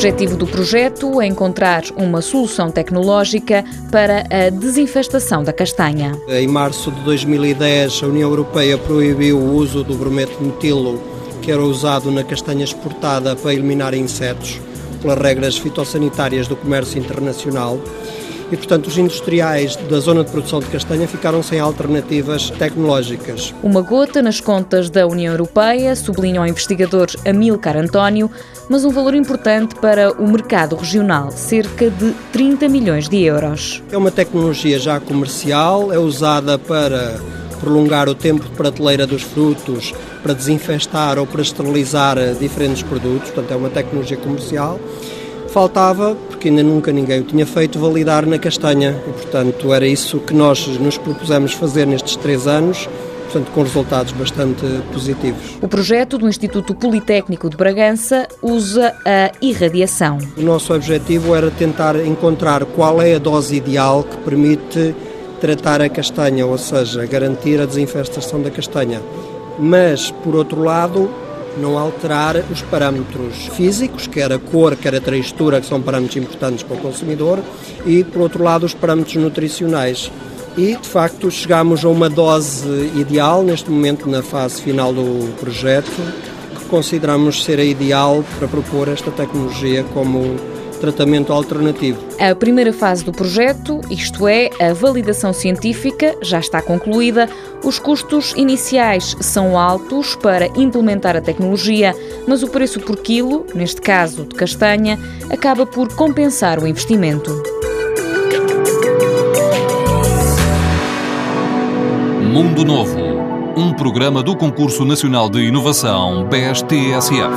objetivo do projeto é encontrar uma solução tecnológica para a desinfestação da castanha. Em março de 2010, a União Europeia proibiu o uso do brometo metilo, que era usado na castanha exportada para eliminar insetos, pelas regras fitossanitárias do comércio internacional e, portanto, os industriais da zona de produção de castanha ficaram sem alternativas tecnológicas. Uma gota nas contas da União Europeia, sublinha o investigador Amilcar António, mas um valor importante para o mercado regional, cerca de 30 milhões de euros. É uma tecnologia já comercial, é usada para prolongar o tempo de prateleira dos frutos, para desinfestar ou para esterilizar diferentes produtos, portanto é uma tecnologia comercial Faltava, porque ainda nunca ninguém o tinha feito, validar na castanha e, portanto, era isso que nós nos propusemos fazer nestes três anos portanto, com resultados bastante positivos. O projeto do Instituto Politécnico de Bragança usa a irradiação. O nosso objetivo era tentar encontrar qual é a dose ideal que permite tratar a castanha, ou seja, garantir a desinfestação da castanha. Mas, por outro lado, não alterar os parâmetros físicos, quer a cor, quer a textura, que são parâmetros importantes para o consumidor, e, por outro lado, os parâmetros nutricionais. E, de facto, chegamos a uma dose ideal, neste momento, na fase final do projeto, que consideramos ser a ideal para propor esta tecnologia como tratamento alternativo. A primeira fase do projeto, isto é, a validação científica, já está concluída. Os custos iniciais são altos para implementar a tecnologia, mas o preço por quilo, neste caso de castanha, acaba por compensar o investimento. Mundo Novo, um programa do Concurso Nacional de Inovação BSTSF.